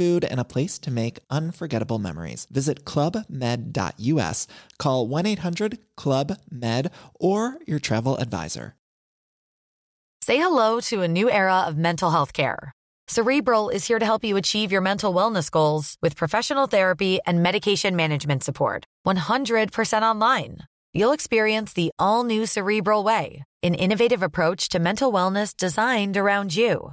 food, and a place to make unforgettable memories. Visit clubmed.us, call 1 800 Club Med, or your travel advisor. Say hello to a new era of mental health care. Cerebral is here to help you achieve your mental wellness goals with professional therapy and medication management support. 100% online. You'll experience the all new Cerebral Way, an innovative approach to mental wellness designed around you.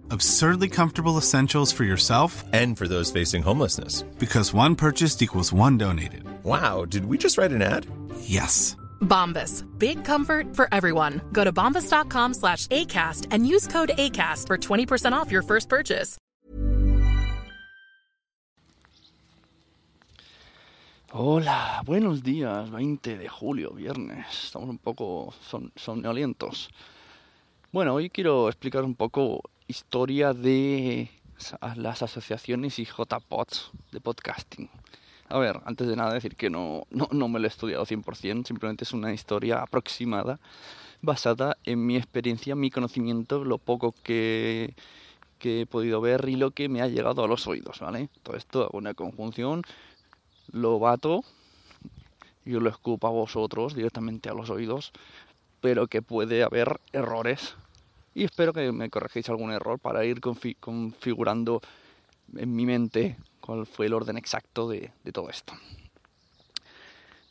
Absurdly comfortable essentials for yourself And for those facing homelessness. because one purchased equals one donated. Wow, did we just write an ad? Yes. Bombas. Big comfort for everyone. Go to bombas.com slash ACAST and use code ACAST for 20% off your first purchase. Hola, buenos días, 20 de julio, viernes. Estamos un poco son, somnolientos. Bueno, hoy quiero explicar un poco historia de las asociaciones y JPOds de podcasting. A ver, antes de nada decir que no, no, no me lo he estudiado 100%, simplemente es una historia aproximada basada en mi experiencia, mi conocimiento, lo poco que, he podido ver y lo que me ha llegado a los oídos, ¿vale? Todo esto, una conjunción lo bato y lo escupo a vosotros directamente a los oídos, pero que puede haber errores. Y espero que me corregéis algún error para ir confi- configurando en mi mente cuál fue el orden exacto de, todo esto.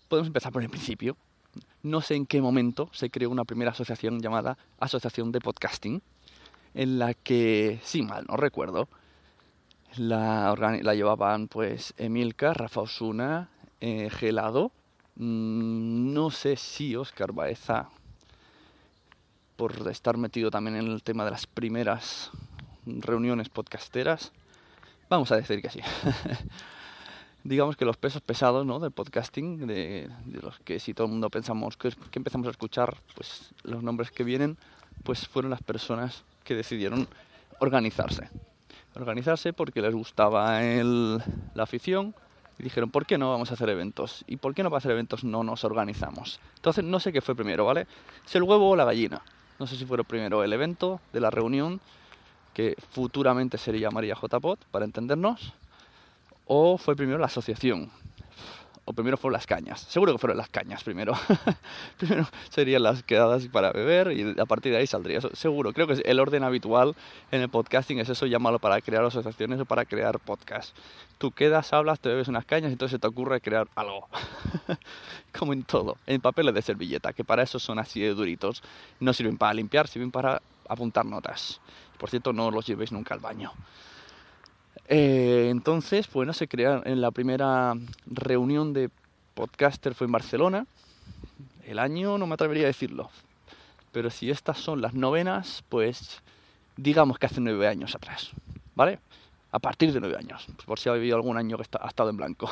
Podemos empezar por el principio. No sé en qué momento se creó una primera asociación llamada Asociación de Podcasting, en la que, si mal no recuerdo, la, la llevaban pues Emilka, Rafa Osuna, eh, Gelado, mm, no sé si Oscar Baeza, por estar metido también en el tema de las primeras reuniones podcasteras. Vamos a decir que sí. Digamos que los pesos pesados ¿no? del podcasting, de, de los que si todo el mundo pensamos que, que empezamos a escuchar, pues los nombres que vienen, pues fueron las personas que decidieron organizarse organizarse porque les gustaba el- la afición y dijeron, ¿por qué no vamos a hacer eventos? ¿Y por qué no para hacer eventos no nos organizamos? Entonces no sé qué fue primero, ¿vale? ¿Es el huevo o la gallina? No sé si fue primero el evento de la reunión, que futuramente se le llamaría JPOT, para entendernos, o fue primero la asociación, primero fueron las cañas. Seguro que fueron las cañas primero. primero serían las quedadas para beber y a partir de ahí saldría eso. Seguro, creo que el orden habitual en el podcasting es eso, llámalo para crear asociaciones o para crear podcasts. Tú quedas, hablas, te bebes unas cañas y entonces se te ocurre crear algo. Como en todo. En papeles de servilleta, que para eso son así de duritos. No sirven para limpiar, sirven para apuntar notas. Por cierto, no los llevéis nunca al baño. Eh, entonces, bueno, se crea en la primera reunión de podcaster fue en Barcelona. El año no me atrevería a decirlo. Pero si estas son las novenas, pues digamos que hace nueve años atrás. ¿Vale? A partir de nueve años. Por si ha habido algún año que ha estado en blanco.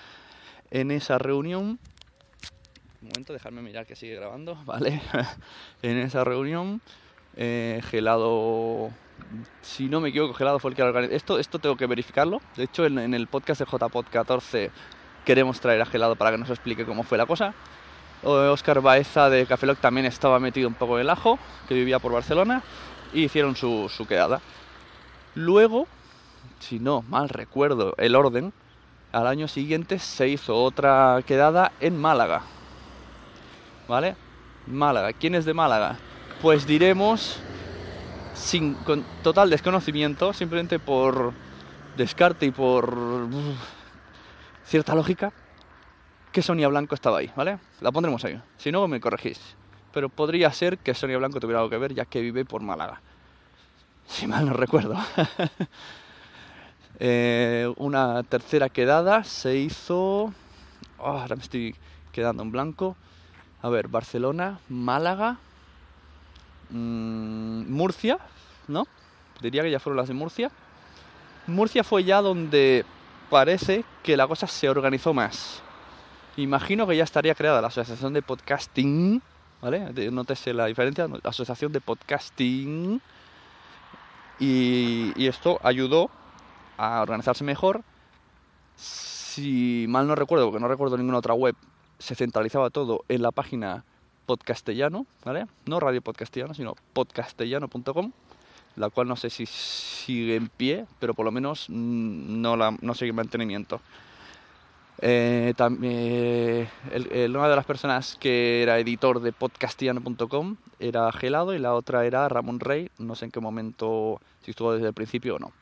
en esa reunión. Un momento, dejarme mirar que sigue grabando. ¿Vale? en esa reunión. eh, Gelado si no me equivoco, Gelado fue el que lo organizó. Esto, esto tengo que verificarlo. De hecho, en, el podcast de JPod 14 queremos traer a Gelado para que nos explique cómo fue la cosa. Oscar Baeza de Cafeloc también estaba metido un poco en el ajo, que vivía por Barcelona, y hicieron su, su quedada. Luego, si no mal recuerdo el orden, al año siguiente se hizo otra quedada en Málaga. ¿Vale? Málaga. ¿Quién es de Málaga? Pues diremos, sin, con total desconocimiento, simplemente por descarte y por cierta lógica, que Sonia Blanco estaba ahí, ¿vale? La pondremos ahí. Si no, me corregís. Pero podría ser que Sonia Blanco tuviera algo que ver, ya que vive por Málaga. Si mal no recuerdo. Eh, una tercera quedada se hizo. Oh, ahora me estoy quedando en blanco. A ver, Barcelona, Málaga, mm, Murcia, ¿no? Diría que ya fueron las de Murcia. Murcia fue ya donde parece que la cosa se organizó más. Imagino que ya estaría creada la Asociación de Podcasting, ¿vale? Nótese la diferencia, la Asociación de Podcasting. Y, y esto ayudó a organizarse mejor. Si mal no recuerdo, porque no recuerdo ninguna otra web, se centralizaba todo en la página podcastellano, ¿vale? No Radio Podcastellano, sino podcastellano.com, la cual no sé si sigue en pie, pero por lo menos mm, no, la, no sigue en mantenimiento. Eh, tam- eh, el- una de las personas que era editor de podcastiano.com era Gelado y la otra era Ramón Rey. No sé en qué momento, si estuvo desde el principio o no.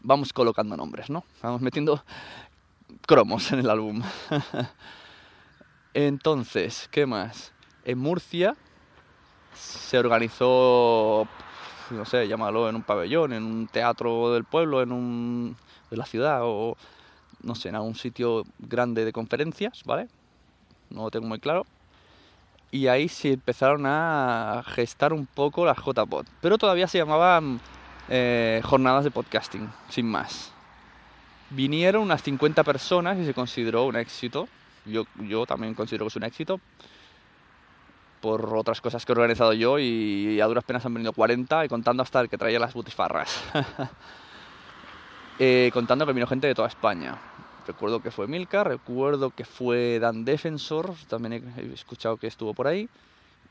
Vamos colocando nombres, ¿no? Vamos metiendo cromos en el álbum. Entonces, ¿qué más? En Murcia se organizó, no sé, llámalo en un pabellón, en un teatro del pueblo, en un de la ciudad o no sé, en algún sitio grande de conferencias, ¿vale? No lo tengo muy claro. Y ahí se empezaron a gestar un poco las JPod. Pero todavía se llamaban eh, jornadas de podcasting, sin más. Vinieron unas 50 personas y se consideró un éxito. Yo, yo también considero que es un éxito. Por otras cosas que he organizado yo y a duras penas han venido 40 y contando hasta el que traía las butifarras. Eh, contando que vino gente de toda España. Recuerdo que fue Milka, recuerdo que fue Dan Defensor, también he, escuchado que estuvo por ahí.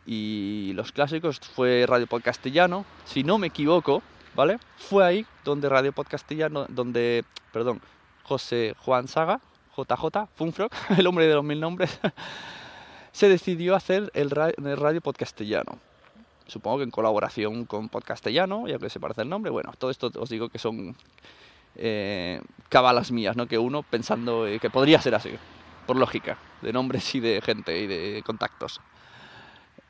Y los clásicos fue Radio Podcastellano, si no me equivoco, ¿vale? Fue ahí donde Radio Podcastellano, donde, perdón, José Juan Saga, JJ, Funfrock, el hombre de los mil nombres, se decidió hacer el, ra- el Radio Podcastellano. Supongo que en colaboración con Podcastellano, ya que se parece el nombre. Bueno, todo esto os digo que son eh, cabalas mías, ¿no? Que uno pensando eh, que podría ser así, por lógica, de nombres y de gente y de contactos.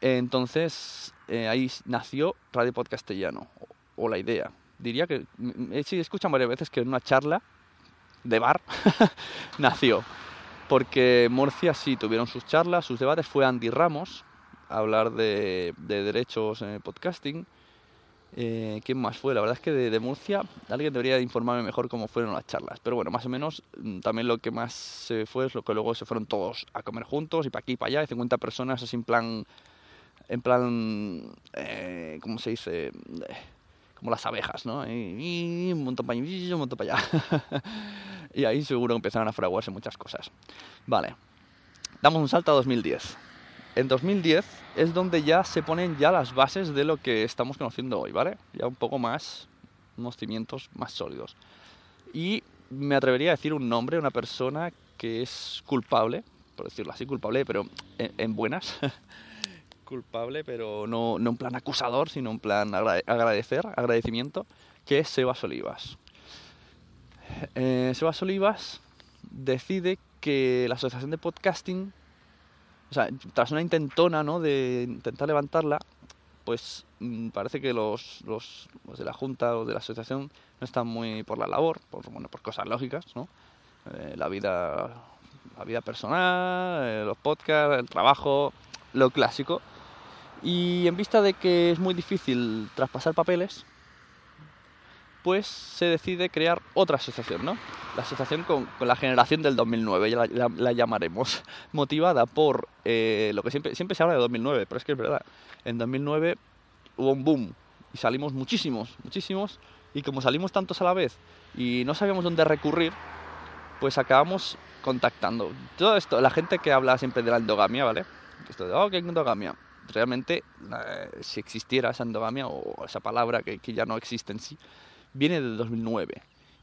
Entonces, eh, ahí nació Radio Podcastellano, o, o la idea. Diría que, mm, eh, sí, escuchan varias veces que en una charla de bar nació. Porque Murcia sí tuvieron sus charlas, sus debates. Fue Andy Ramos a hablar de, de derechos en el podcasting. Eh, ¿Quién más fue? La verdad es que de, Murcia alguien debería de informarme mejor cómo fueron las charlas. Pero bueno, más o menos mm, también lo que más se fue es lo que luego se fueron todos a comer juntos y para aquí y para allá. Y 50 personas así en plan... En plan... Eh, ¿Cómo se dice? Como las abejas, ¿no? Y, y un montón para allá, y un montón para allá. y ahí seguro empezaron a fraguarse muchas cosas. Vale. Damos un salto a 2010. En 2010 es donde ya se ponen ya las bases de lo que estamos conociendo hoy, ¿vale? Ya un poco más, unos cimientos más sólidos. Y me atrevería a decir un nombre, una persona que es culpable, por decirlo así, culpable, pero en, en buenas. culpable, pero no, no en plan acusador, sino en plan agrade- agradecer, agradecimiento, que es Sebas Olivas. Eh, Sebas Olivas decide que la Asociación de Podcasting, o sea, tras una intentona, ¿no? De intentar levantarla, pues mm, parece que los, los, de la Junta o de la Asociación no están muy por la labor, por, bueno, por cosas lógicas, ¿no? Eh, la vida la vida personal, eh, los podcasts, el trabajo, lo clásico. Y en vista de que es muy difícil traspasar papeles, pues se decide crear otra asociación, ¿no? La asociación con, con la generación del 2009, ya la, la- la llamaremos, motivada por eh, lo que siempre, siempre se habla de 2009, pero es que es verdad. En 2009 hubo un boom y salimos muchísimos, muchísimos, y como salimos tantos a la vez y no sabíamos dónde recurrir, pues acabamos contactando. Todo esto, la gente que habla siempre de la endogamia, ¿vale? Esto de, oh, ¿qué endogamia? Realmente, eh, si existiera esa endogamia o esa palabra que, que, ya no existe en sí, viene del 2009.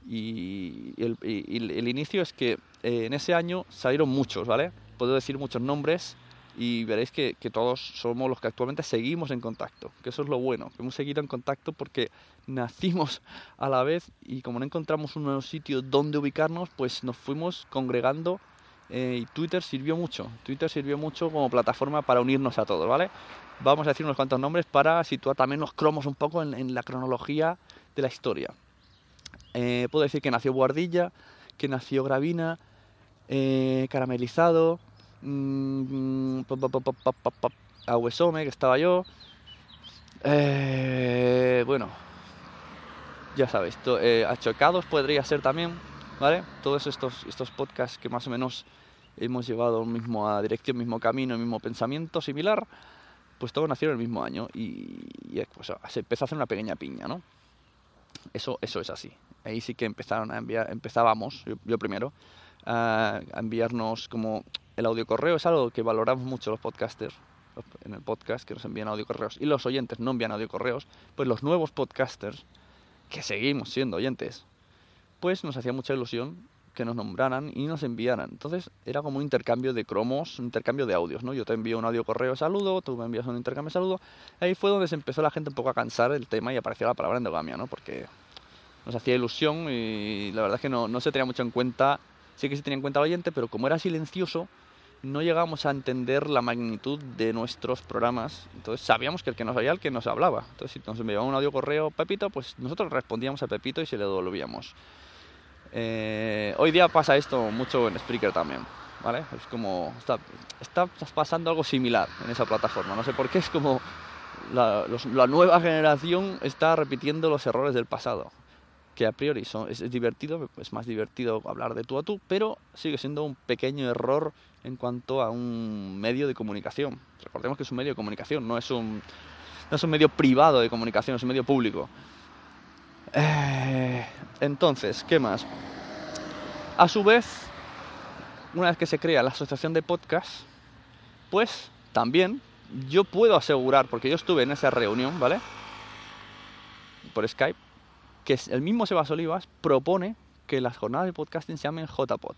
Y el, y el inicio es que eh, en ese año salieron muchos, ¿vale? Puedo decir muchos nombres y veréis que, que, todos somos los que actualmente seguimos en contacto, que eso es lo bueno, que hemos seguido en contacto porque nacimos a la vez y como no encontramos un nuevo sitio donde ubicarnos, pues nos fuimos congregando eh, y Twitter sirvió mucho, Twitter sirvió mucho como plataforma para unirnos a todos, ¿vale? Vamos a decir unos cuantos nombres para situar también los cromos un poco en, la cronología de la historia. Eh, puedo decir que nació Guardilla, que nació Gravina, eh, Caramelizado, mmm, Aguesome, que estaba yo. Bueno, ya sabéis, to, Achocados podría ser también, ¿vale? Todos estos, estos podcasts que más o menos hemos llevado mismo a dirección, mismo camino, mismo pensamiento similar, pues todos nacieron el mismo año y, y pues, se empezó a hacer una pequeña piña, ¿no? Eso, eso es así. Ahí sí que empezaron a enviar, empezábamos, yo, yo primero, a, a enviarnos como el audio correo es algo que valoramos mucho los podcasters en el podcast que nos envían audio correos y los oyentes no envían audio correos, pues los nuevos podcasters que seguimos siendo oyentes, pues nos hacía mucha ilusión que nos nombraran y nos enviaran. Entonces era como un intercambio de cromos, un intercambio de audios, ¿no? Yo te envío un audio correo saludo, tú me envías un intercambio saludo. Ahí fue donde se empezó la gente un poco a cansar del tema y apareció la palabra endogamia, ¿no? Porque nos hacía ilusión y la verdad es que no, no se tenía mucho en cuenta, sí que se tenía en cuenta el oyente, pero como era silencioso, no llegamos a entender la magnitud de nuestros programas. Entonces sabíamos que el que nos oía el que nos hablaba. Entonces si nos enviaba un audio correo Pepito, pues nosotros respondíamos a Pepito y se le devolvíamos. Eh, hoy día pasa esto mucho en Spreaker también. ¿Vale? Es como. Está, está pasando algo similar en esa plataforma. No sé por qué, es como. La, los, la nueva generación está repitiendo los errores del pasado que a priori son, es, es, divertido, es más divertido hablar de tú a tú, pero sigue siendo un pequeño error en cuanto a un medio de comunicación. Recordemos que es un medio de comunicación, no es un, no es un medio privado de comunicación, es un medio público. Eh, entonces, ¿qué más? A su vez, una vez que se crea la asociación de podcast, pues también yo puedo asegurar, porque yo estuve en esa reunión, ¿vale? Por Skype, que el mismo Sebas Olivas propone que las jornadas de podcasting se llamen JPod.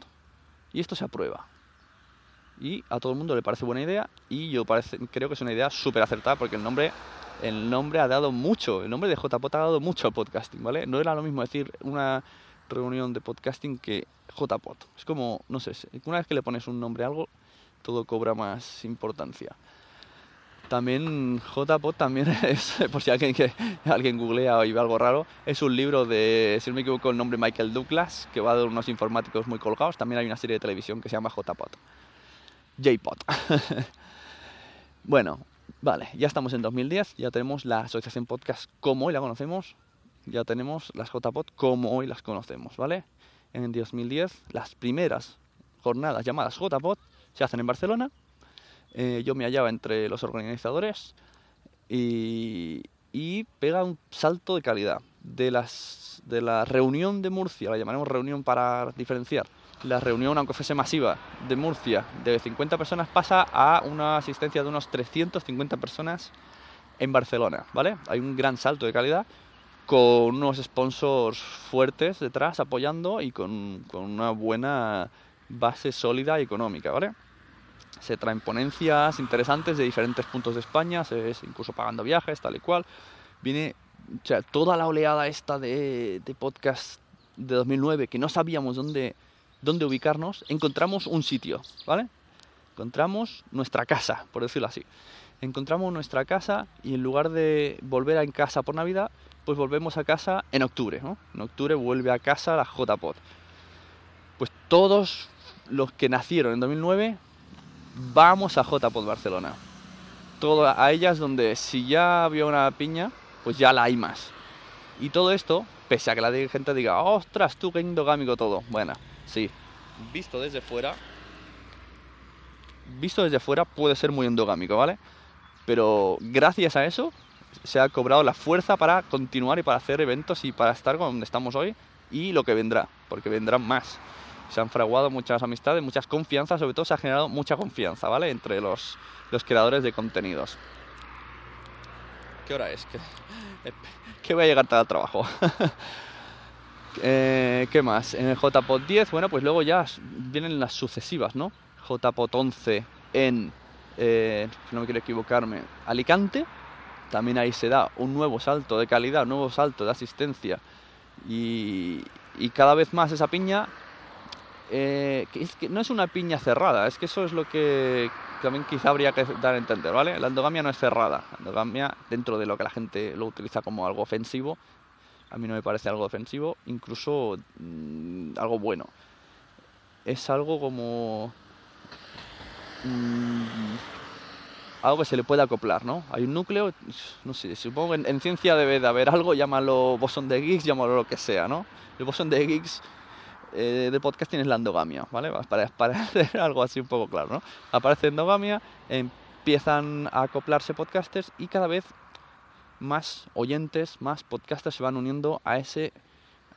Y esto se aprueba. Y a todo el mundo le parece buena idea y yo parece, creo que es una idea súper acertada porque el nombre, el nombre ha dado mucho, el nombre de JPod ha dado mucho al podcasting, ¿vale? No era lo mismo decir una reunión de podcasting que JPod. Es como, no sé, una vez que le pones un nombre a algo, todo cobra más importancia. También JPod también es, por si alguien, que, alguien googlea y ve algo raro, es un libro de, si no me equivoco, el nombre Michael Douglas, que va de unos informáticos muy colgados. También hay una serie de televisión que se llama JPod. JPod. bueno, vale, ya estamos en 2010, ya tenemos la asociación podcast como hoy la conocemos, ya tenemos las JPod como hoy las conocemos, ¿vale? En 2010, las primeras jornadas llamadas JPod se hacen en Barcelona eh, yo me hallaba entre los organizadores y, y, pega un salto de calidad. De, las, de la reunión de Murcia, la llamaremos reunión para diferenciar, la reunión, aunque fuese masiva, de Murcia de 50 personas pasa a una asistencia de unos 350 personas en Barcelona, ¿vale? Hay un gran salto de calidad con unos sponsors fuertes detrás apoyando y con, con una buena base sólida económica, ¿vale? se traen ponencias interesantes de diferentes puntos de España, se es incluso pagando viajes, tal y cual. Viene toda la oleada esta de, de podcast de 2009 que no sabíamos dónde, dónde ubicarnos, encontramos un sitio, ¿vale? Encontramos nuestra casa, por decirlo así. Encontramos nuestra casa y en lugar de volver a casa por Navidad, pues volvemos a casa en octubre, ¿no? En octubre vuelve a casa la JPod. Pues todos los que nacieron en 2009 vamos a JPod Barcelona. Todo a ellas donde si ya había una piña, pues ya la hay más. Y todo esto, pese a que la gente diga, ostras, tú qué endogámico todo. Bueno, sí, visto desde fuera, visto desde fuera puede ser muy endogámico, ¿vale? Pero gracias a eso se ha cobrado la fuerza para continuar y para hacer eventos y para estar donde estamos hoy y lo que vendrá, porque vendrán más. Se han fraguado muchas amistades, muchas confianzas, sobre todo se ha generado mucha confianza, ¿vale? Entre los, los creadores de contenidos. ¿Qué hora es? Que, voy a llegar tarde al trabajo. Eh, ¿Qué más? En el JPOT 10, bueno, pues luego ya vienen las sucesivas, ¿no? JPOT 11 en, eh, no me quiero equivocarme, Alicante. También ahí se da un nuevo salto de calidad, un nuevo salto de asistencia. Y, cada vez más esa piña eh, es que no es una piña cerrada, es que eso es lo que también quizá habría que dar a entender, ¿vale? La endogamia no es cerrada, la endogamia dentro de lo que la gente lo utiliza como algo ofensivo, a mí no me parece algo ofensivo, incluso mm, algo bueno. Es algo como... Mm, algo que se le puede acoplar, ¿no? Hay un núcleo, no sé, supongo que en, en, ciencia debe de haber algo, llámalo bosón de Higgs, llámalo lo que sea, ¿no? El bosón de Higgs eh, de podcast tienes la endogamia, ¿vale? Para, para hacer algo así un poco claro, ¿no? Aparece endogamia, empiezan a acoplarse podcasters y cada vez más oyentes, más podcasters se van uniendo a ese,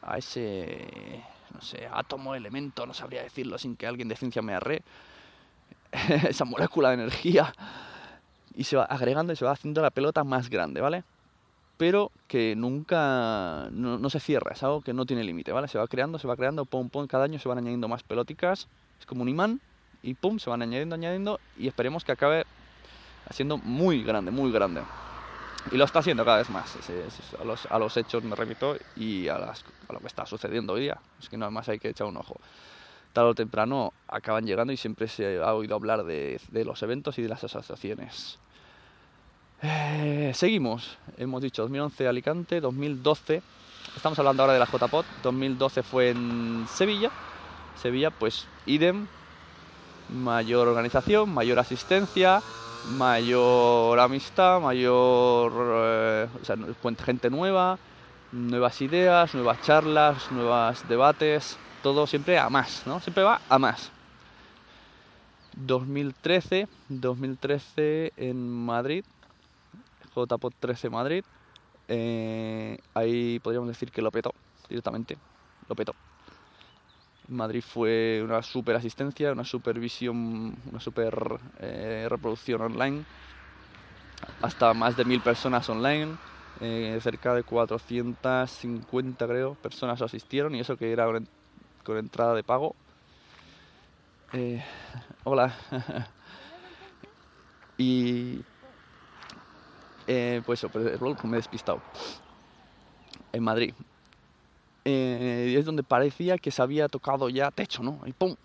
a ese, no sé, átomo, elemento, no sabría decirlo sin que alguien de ciencia me arre, esa molécula de energía y se va agregando y se va haciendo la pelota más grande, ¿vale? pero que nunca no, se cierra, es algo que no tiene límite, ¿vale? Se va creando, se va creando, pum, pum, cada año se van añadiendo más pelóticas, es como un imán y pum, se van añadiendo, añadiendo y esperemos que acabe siendo muy grande, muy grande. Y lo está haciendo cada vez más, a, los, a, los, hechos me repito y a, las, a, lo que está sucediendo hoy día, es que nada más hay que echar un ojo. Tarde o temprano acaban llegando y siempre se ha oído hablar de, de los eventos y de las asociaciones. Eh, seguimos, hemos dicho 2011 Alicante, 2012, estamos hablando ahora de la JPOT, 2012 fue en Sevilla, Sevilla pues idem, mayor organización, mayor asistencia, mayor amistad, mayor eh, o sea, gente nueva, nuevas ideas, nuevas charlas, nuevos debates, todo siempre a más, ¿no? Siempre va a más. 2013, 2013 en Madrid, JPOT 13 Madrid. Eh, ahí podríamos decir que lo petó directamente. Lo petó. Madrid fue una super asistencia, una supervisión, una super eh, reproducción online. Hasta más de mil personas online. Eh, cerca de 450 creo personas asistieron y eso que era con entrada de pago. hola. y eh, pues pues me he despistado. En Madrid. Eh, es donde parecía que se había tocado ya techo, ¿no? Y ¡pum!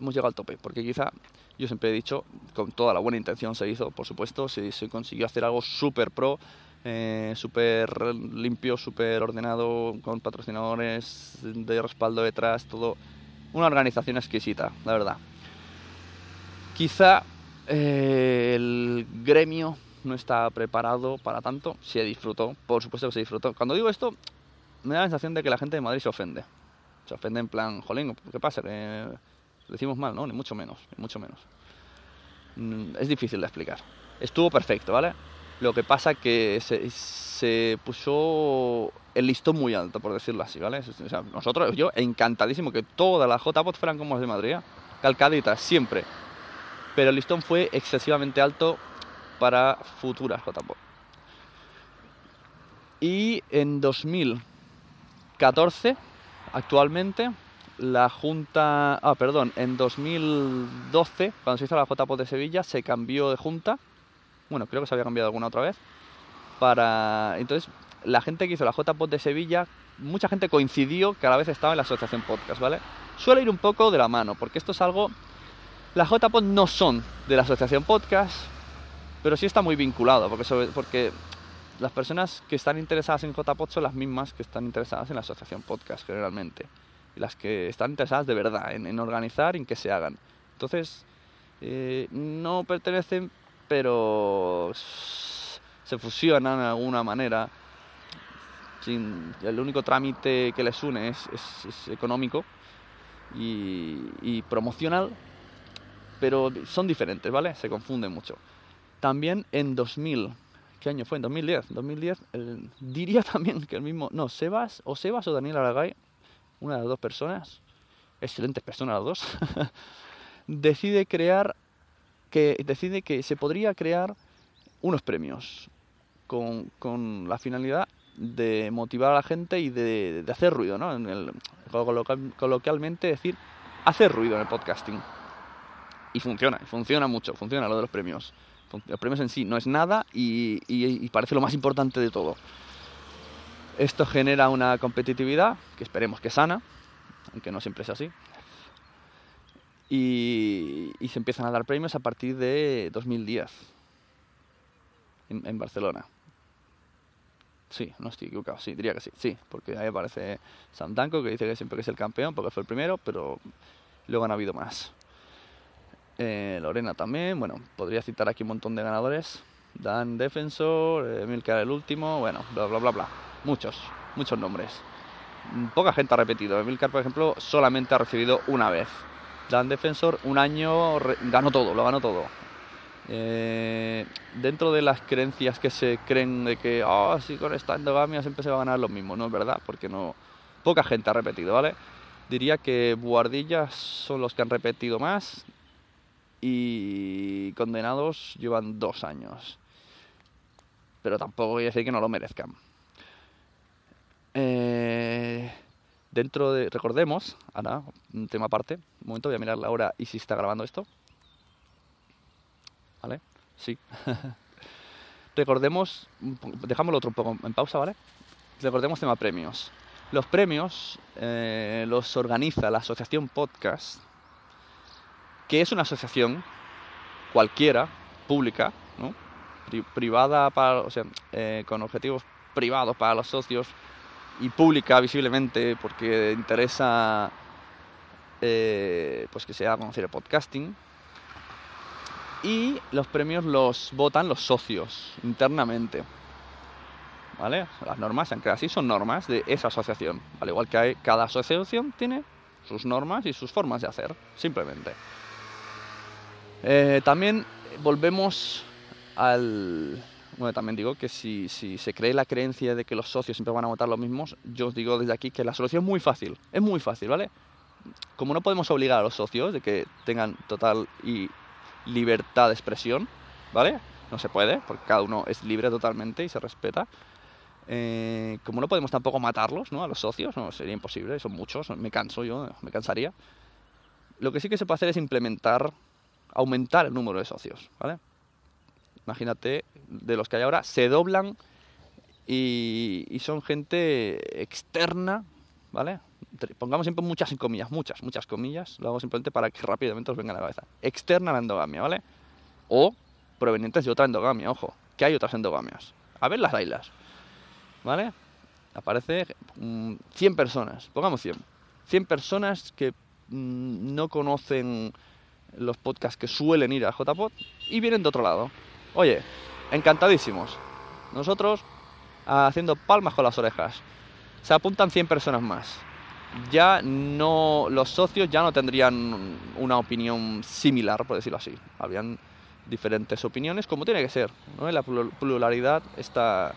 Hemos llegado al tope. Porque quizá, yo siempre he dicho, con toda la buena intención se hizo, por supuesto, se, consiguió hacer algo súper pro, eh, súper limpio, súper ordenado, con patrocinadores de respaldo detrás, todo. Una organización exquisita, la verdad. Quizá eh, el gremio no está preparado para tanto, se disfrutó, por supuesto que se disfrutó. Cuando digo esto, me da la sensación de que la gente de Madrid se ofende. Se ofende en plan, jolín, ¿qué pasa? Que lo decimos mal, ¿no? Ni mucho menos, ni mucho menos. Mm, es difícil de explicar. Estuvo perfecto, ¿vale? Lo que pasa que se, puso el listón muy alto, por decirlo así, ¿vale? O sea, nosotros, yo, encantadísimo que todas las JPOT fueran como las de Madrid, ¿eh? calcaditas, siempre. Pero el listón fue excesivamente alto para futuras JPOT. Y en 2014, actualmente, la Junta... Ah, perdón, en 2012, cuando se hizo la JPOT de Sevilla, se cambió de Junta. Bueno, creo que se había cambiado alguna otra vez. Para... Entonces, la gente que hizo la JPOT de Sevilla, mucha gente coincidió que a la vez estaba en la Asociación Podcast, ¿vale? Suele ir un poco de la mano, porque esto es algo... Las JPOT no son de la Asociación Podcast, pero sí está muy vinculado, porque, porque las personas que están interesadas en JPod son las mismas que están interesadas en la asociación podcast generalmente. Y las que están interesadas de verdad en, organizar y en que se hagan. Entonces, eh, no pertenecen, pero se fusionan de alguna manera. Sin, el único trámite que les une es, es, económico y, y promocional, pero son diferentes, ¿vale? Se confunden mucho. También en 2000, ¿qué año fue? En 2010. 2010 diría también que el mismo, no, Sebas o Sebas o Daniel Aragay, una de las dos personas, excelentes personas los dos, decide crear, que decide que se podría crear unos premios con, con la finalidad de motivar a la gente y de, de hacer ruido, ¿no? En el, coloquial- coloquialmente decir, hacer ruido en el podcasting. Y funciona, funciona mucho, funciona lo de los premios. Fun- Los premios en sí no es nada y, parece lo más importante de todo. Esto genera una competitividad que esperemos que sana, aunque no siempre es así. Y, se empiezan a dar premios a partir de 2010 en, en Barcelona. Sí, no estoy equivocado, sí, diría que sí, sí, porque ahí aparece Sam Danko que dice que siempre que es el campeón porque fue el primero, pero luego han habido más. Eh, Lorena también, bueno, podría citar aquí un montón de ganadores. Dan Defensor, eh, el último, bueno, bla bla bla bla. Muchos, muchos nombres. Mm, Poca gente ha repetido. Milcar, por ejemplo, solamente ha recibido una vez. Dan Defensor un año ganó todo, lo ganó todo. Eh, dentro de las creencias que se creen de que, ah, sí, con esta endogamia siempre se va a ganar lo mismo, no es verdad, porque no. Poca gente ha repetido, ¿vale? Diría que Buardillas son los que han repetido más y condenados llevan dos años. Pero tampoco voy a decir que no lo merezcan. Eh, dentro de. Recordemos, ahora, un tema aparte. Un momento, voy a mirar la hora y si está grabando esto. ¿Vale? Sí. Recordemos. un po- Dejamos lo otro poco en pausa, ¿vale? Recordemos tema premios. Los premios eh, los organiza la Asociación Podcast, que es una asociación cualquiera, pública, ¿no? Pri- privada para, o sea, eh, con objetivos privados para los socios y pública visiblemente porque interesa eh, pues que se haga conocer el podcasting y los premios los votan los socios internamente ¿vale? las normas se han creado así son normas de esa asociación al igual que hay, cada asociación tiene sus normas y sus formas de hacer simplemente eh, también volvemos al... Bueno, también digo que si, si se cree la creencia de que los socios siempre van a votar los mismos, yo os digo desde aquí que la solución es muy fácil. Es muy fácil, ¿vale? Como no podemos obligar a los socios de que tengan total libertad de expresión, ¿vale? No se puede, porque cada uno es libre totalmente y se respeta. Eh, como no podemos tampoco matarlos, ¿no? A los socios, no, sería imposible, son muchos, me canso yo, me cansaría. Lo que sí que se puede hacer es implementar aumentar el número de socios, ¿vale? Imagínate, de los que hay ahora, se doblan y, y son gente externa, ¿vale? Pongamos siempre muchas comillas, muchas, muchas comillas, lo hago simplemente para que rápidamente os venga a la cabeza. Externa la endogamia, ¿vale? O provenientes de otra endogamia, ojo, que hay otras endogamias. A ver las ailas, ¿vale? Aparece mm, 100 personas, pongamos 100. 100 personas que mm, no conocen los podcasts que suelen ir a JPod y vienen de otro lado. Oye, encantadísimos. Nosotros haciendo palmas con las orejas. Se apuntan 100 personas más. Ya no los socios ya no tendrían una opinión similar, por decirlo así. Habrían diferentes opiniones como tiene que ser, ¿no? En la plur- pluralidad está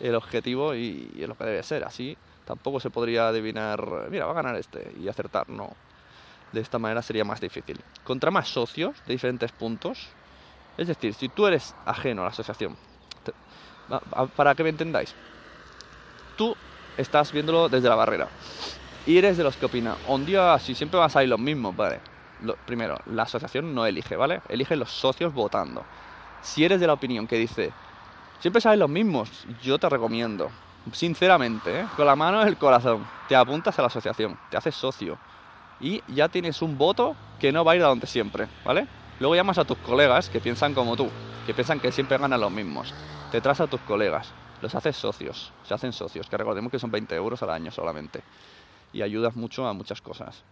el objetivo y, y lo que debe ser. Así tampoco se podría adivinar, mira, va a ganar este y acertar, no. De esta manera sería más difícil. Contra más socios de diferentes puntos, es decir, si tú eres ajeno a la asociación, para que me entendáis, tú estás viéndolo desde la barrera y eres de los que opina, un día si siempre vas a ir los mismos, vale. Lo- primero, la asociación no elige, ¿vale? Eligen los socios votando. Si eres de la opinión que dice, siempre salen los mismos, yo te recomiendo, sinceramente, ¿eh? con la mano en el corazón, te apuntas a la asociación, te haces socio y ya tienes un voto que no va a ir a donde siempre, ¿vale? Luego llamas a tus colegas que piensan como tú, que piensan que siempre ganan los mismos. Te traes a tus colegas, los haces socios, se hacen socios, que recordemos que son 20 euros al año solamente. Y ayudas mucho a muchas cosas.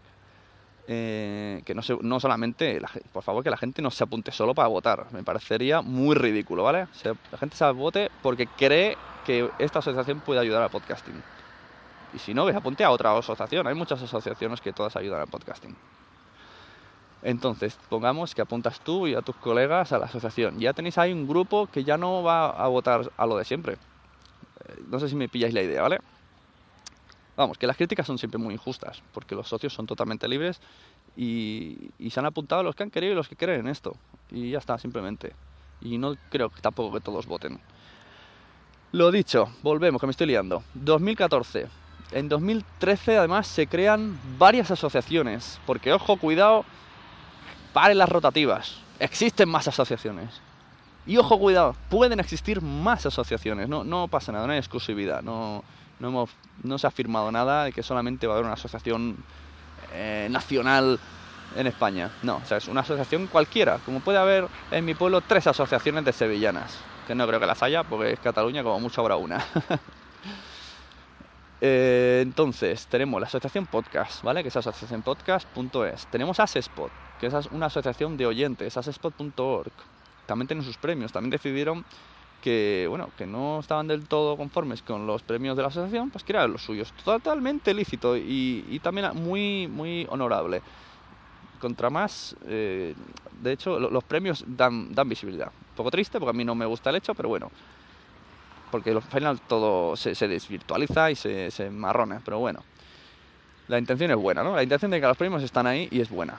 Eh, que no, se- no solamente, por favor, que la gente no se apunte solo para votar. Me parecería muy ridículo, ¿vale? La gente se vote porque cree que esta asociación puede ayudar al podcasting. Y si no, se apunte a otra asociación. Hay muchas asociaciones que todas ayudan al podcasting. Entonces, pongamos que apuntas tú y a tus colegas a la asociación. Ya tenéis ahí un grupo que ya no va a votar a lo de siempre. Eh, No sé si me pilláis la idea, ¿vale? Vamos, que las críticas son siempre muy injustas, porque los socios son totalmente libres y, y se han apuntado los que han querido y los que creen en esto. Y ya está, simplemente. Y no creo tampoco que todos voten. Lo dicho, volvemos, que me estoy liando. 2014. En 2013 además se crean varias asociaciones, porque ojo, cuidado, paren las rotativas. Existen más asociaciones. Y ojo, cuidado, pueden existir más asociaciones. No, no pasa nada, no hay exclusividad. No, no, no se ha firmado nada de que solamente va a haber una asociación eh, nacional en España. No, o sea, es una asociación cualquiera. Como puede haber en mi pueblo tres asociaciones de sevillanas. Que no creo que las haya, porque es Cataluña, como mucho habrá una. Eh, entonces, tenemos la asociación podcast, ¿vale? Que es asociacionpodcast.es. Tenemos Asespot, que es una asociación de oyentes, asespot.org. También tienen sus premios. También decidieron que, bueno, que no estaban del todo conformes con los premios de la asociación, pues que eran los suyos. Totalmente lícito y, y también muy, muy honorable. Contra más, eh, de hecho, lo- los premios dan, dan visibilidad. Un poco triste porque a mí no me gusta el hecho, pero bueno. Porque al final todo se, se desvirtualiza y se, se marrona, pero bueno. La intención es buena, ¿no? La intención de que los premios están ahí y es buena.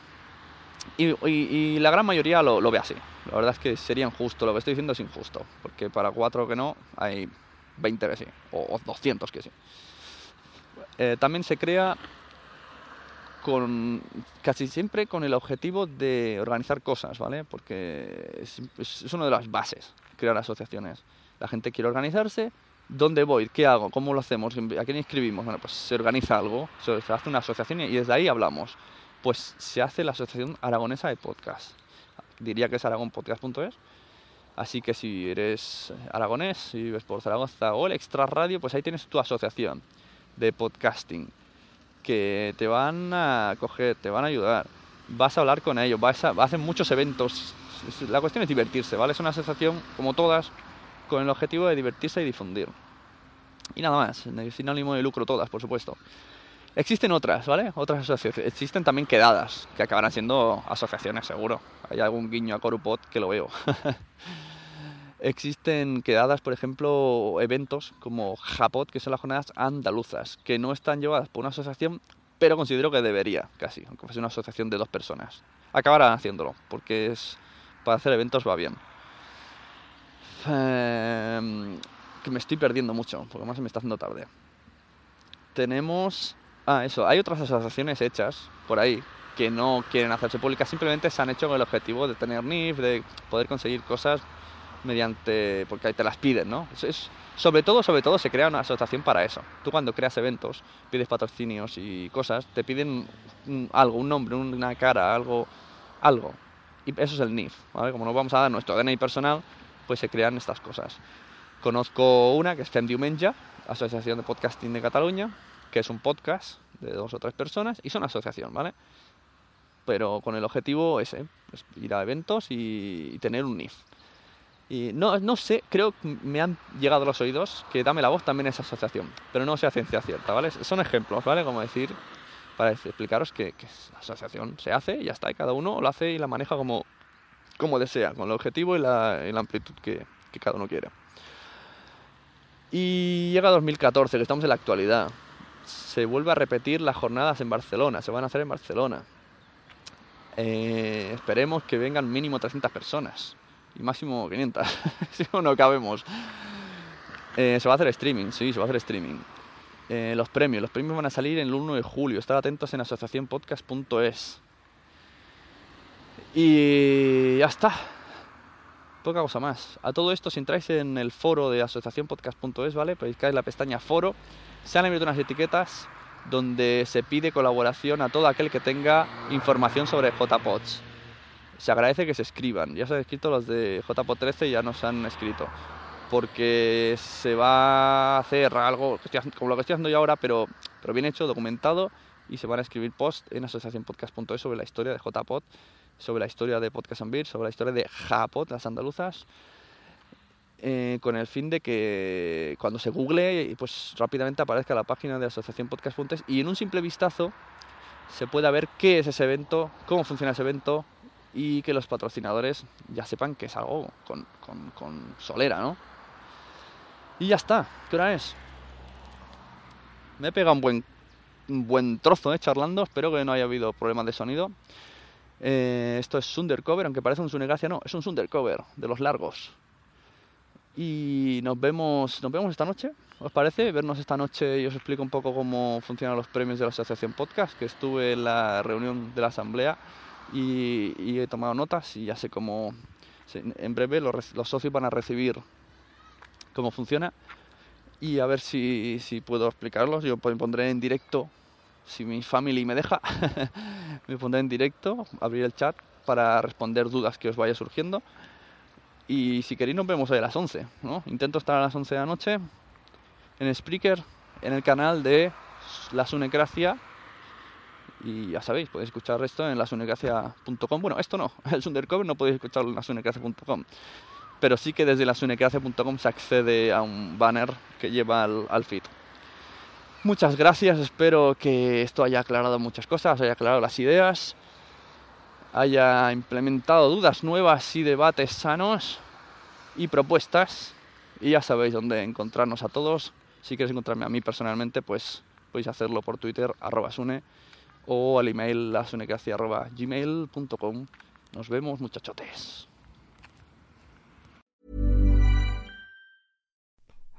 Y, y- y la gran mayoría lo, lo ve así. La verdad es que sería injusto, lo que estoy diciendo es injusto. Porque para cuatro que no, hay 20 que sí. O, o 200 que sí. Eh, también se crea con casi siempre con el objetivo de organizar cosas, ¿vale? Porque es, es una de las bases, crear asociaciones. La gente quiere organizarse. ¿Dónde voy? ¿Qué hago? ¿Cómo lo hacemos? ¿A quién inscribimos? Bueno, pues se organiza algo, se hace una asociación y desde ahí hablamos. Pues se hace la Asociación Aragonesa de Podcast. Diría que es aragonpodcast.es. Así que si eres aragonés, si vives por Zaragoza o el Extra Radio, pues ahí tienes tu asociación de podcasting que te van a coger, te van a ayudar. Vas a hablar con ellos, vas a, hacen muchos eventos. La cuestión es divertirse, ¿vale? Es una asociación, como todas, con el objetivo de divertirse y difundir. Y nada más, sin ánimo de lucro todas, por supuesto. Existen otras, ¿vale? Otras asociaciones. Existen también quedadas, que acabarán siendo asociaciones, seguro. Hay algún guiño a Corupot que lo veo. Existen quedadas, por ejemplo, eventos como Japot, que son las jornadas andaluzas, que no están llevadas por una asociación, pero considero que debería, casi, aunque fuese una asociación de dos personas. Acabarán haciéndolo, porque es para hacer eventos va bien. Em, que me estoy perdiendo mucho, porque además se me está haciendo tarde. Tenemos... Ah, eso, hay otras asociaciones hechas por ahí que no quieren hacerse públicas, simplemente se han hecho con el objetivo de tener NIF, de poder conseguir cosas mediante porque ahí te las piden, ¿no? Es, es- sobre todo, sobre todo se crea una asociación para eso. Tú cuando creas eventos, pides patrocinios y cosas, te piden un- algo, un nombre, una cara, algo, algo. Y eso es el NIF, ¿vale? Como nos vamos a dar nuestro DNI personal, pues se crean estas cosas. Conozco una que es Fem Asociación de Podcasting de Cataluña, que es un podcast de dos o tres personas y son asociación, ¿vale? Pero con el objetivo ese, es ir a eventos y, tener un NIF. Y no, no sé, creo que me han llegado los oídos que Dame la Voz también es asociación, pero no sé a ciencia cierta, ¿vale? Son ejemplos, ¿vale? Como decir, para explicaros que, que asociación se hace y ya está, y cada uno lo hace y la maneja como, como desea, con el objetivo y la, y la amplitud que, que cada uno quiere. Y llega 2014, que estamos en la actualidad. Se vuelve a repetir las jornadas en Barcelona, se van a hacer en Barcelona. Eh, esperemos que vengan mínimo 300 personas y máximo 500, si no, no cabemos. Eh, se va a hacer streaming, sí, se va a hacer streaming. Eh, los premios, los premios van a salir el 1 de julio, estar atentos en asociacionpodcast.es. Y ya está. Poca cosa más. A todo esto, si entráis en el foro de asociacionpodcast.es, ¿vale? Buscáis la pestaña foro, se han abierto unas etiquetas donde se pide colaboración a todo aquel que tenga información sobre JPods. Se agradece que se escriban. Ya se han escrito los de JPod 13 y ya nos han escrito. Porque se va a hacer algo como lo que estoy haciendo yo ahora, pero, pero bien hecho, documentado, y se van a escribir posts en asociacionpodcast.es sobre la historia de JPod, sobre la historia de Podcast and Beer, sobre la historia de Japod, las andaluzas, eh, con el fin de que cuando se google, pues rápidamente aparezca la página de asociacionpodcast.es y en un simple vistazo se pueda ver qué es ese evento, cómo funciona ese evento y que los patrocinadores ya sepan que es algo con, con- con solera, ¿no? Y ya está. ¿Qué hora es? Me he pegado un buen un buen trozo, ¿eh? charlando. Espero que no haya habido problemas de sonido. Eh, esto es Sundercover, aunque parece un Sunegracia, no, es un Sundercover de los largos. Y nos vemos, nos vemos esta noche, ¿os parece? Vernos esta noche y os explico un poco cómo funcionan los premios de la Asociación Podcast, que estuve en la reunión de la asamblea y, y he tomado notas y ya sé cómo, en breve los, los socios van a recibir cómo funciona y a ver si, si puedo explicarlos. Yo pondré en directo, si mi family me deja, me pondré en directo, abrir el chat para responder dudas que os vaya surgiendo. Y si queréis nos vemos a las 11, ¿no? Intento estar a las 11 de la noche en Spreaker, en el canal de La Sunecracia. Y ya sabéis, podéis escuchar esto en lasunecracia.com. Bueno, esto no, el Sundercover no podéis escucharlo en lasunecracia.com. Pero sí que desde lasunecracia.com se accede a un banner que lleva al, al feed. Muchas gracias, espero que esto haya aclarado muchas cosas, haya aclarado las ideas haya implementado dudas nuevas y debates sanos y propuestas. Y ya sabéis dónde encontrarnos a todos. Si queréis encontrarme a mí personalmente, pues podéis hacerlo por Twitter, arroba sune, o al email arroba gmail.com. Nos vemos, muchachotes.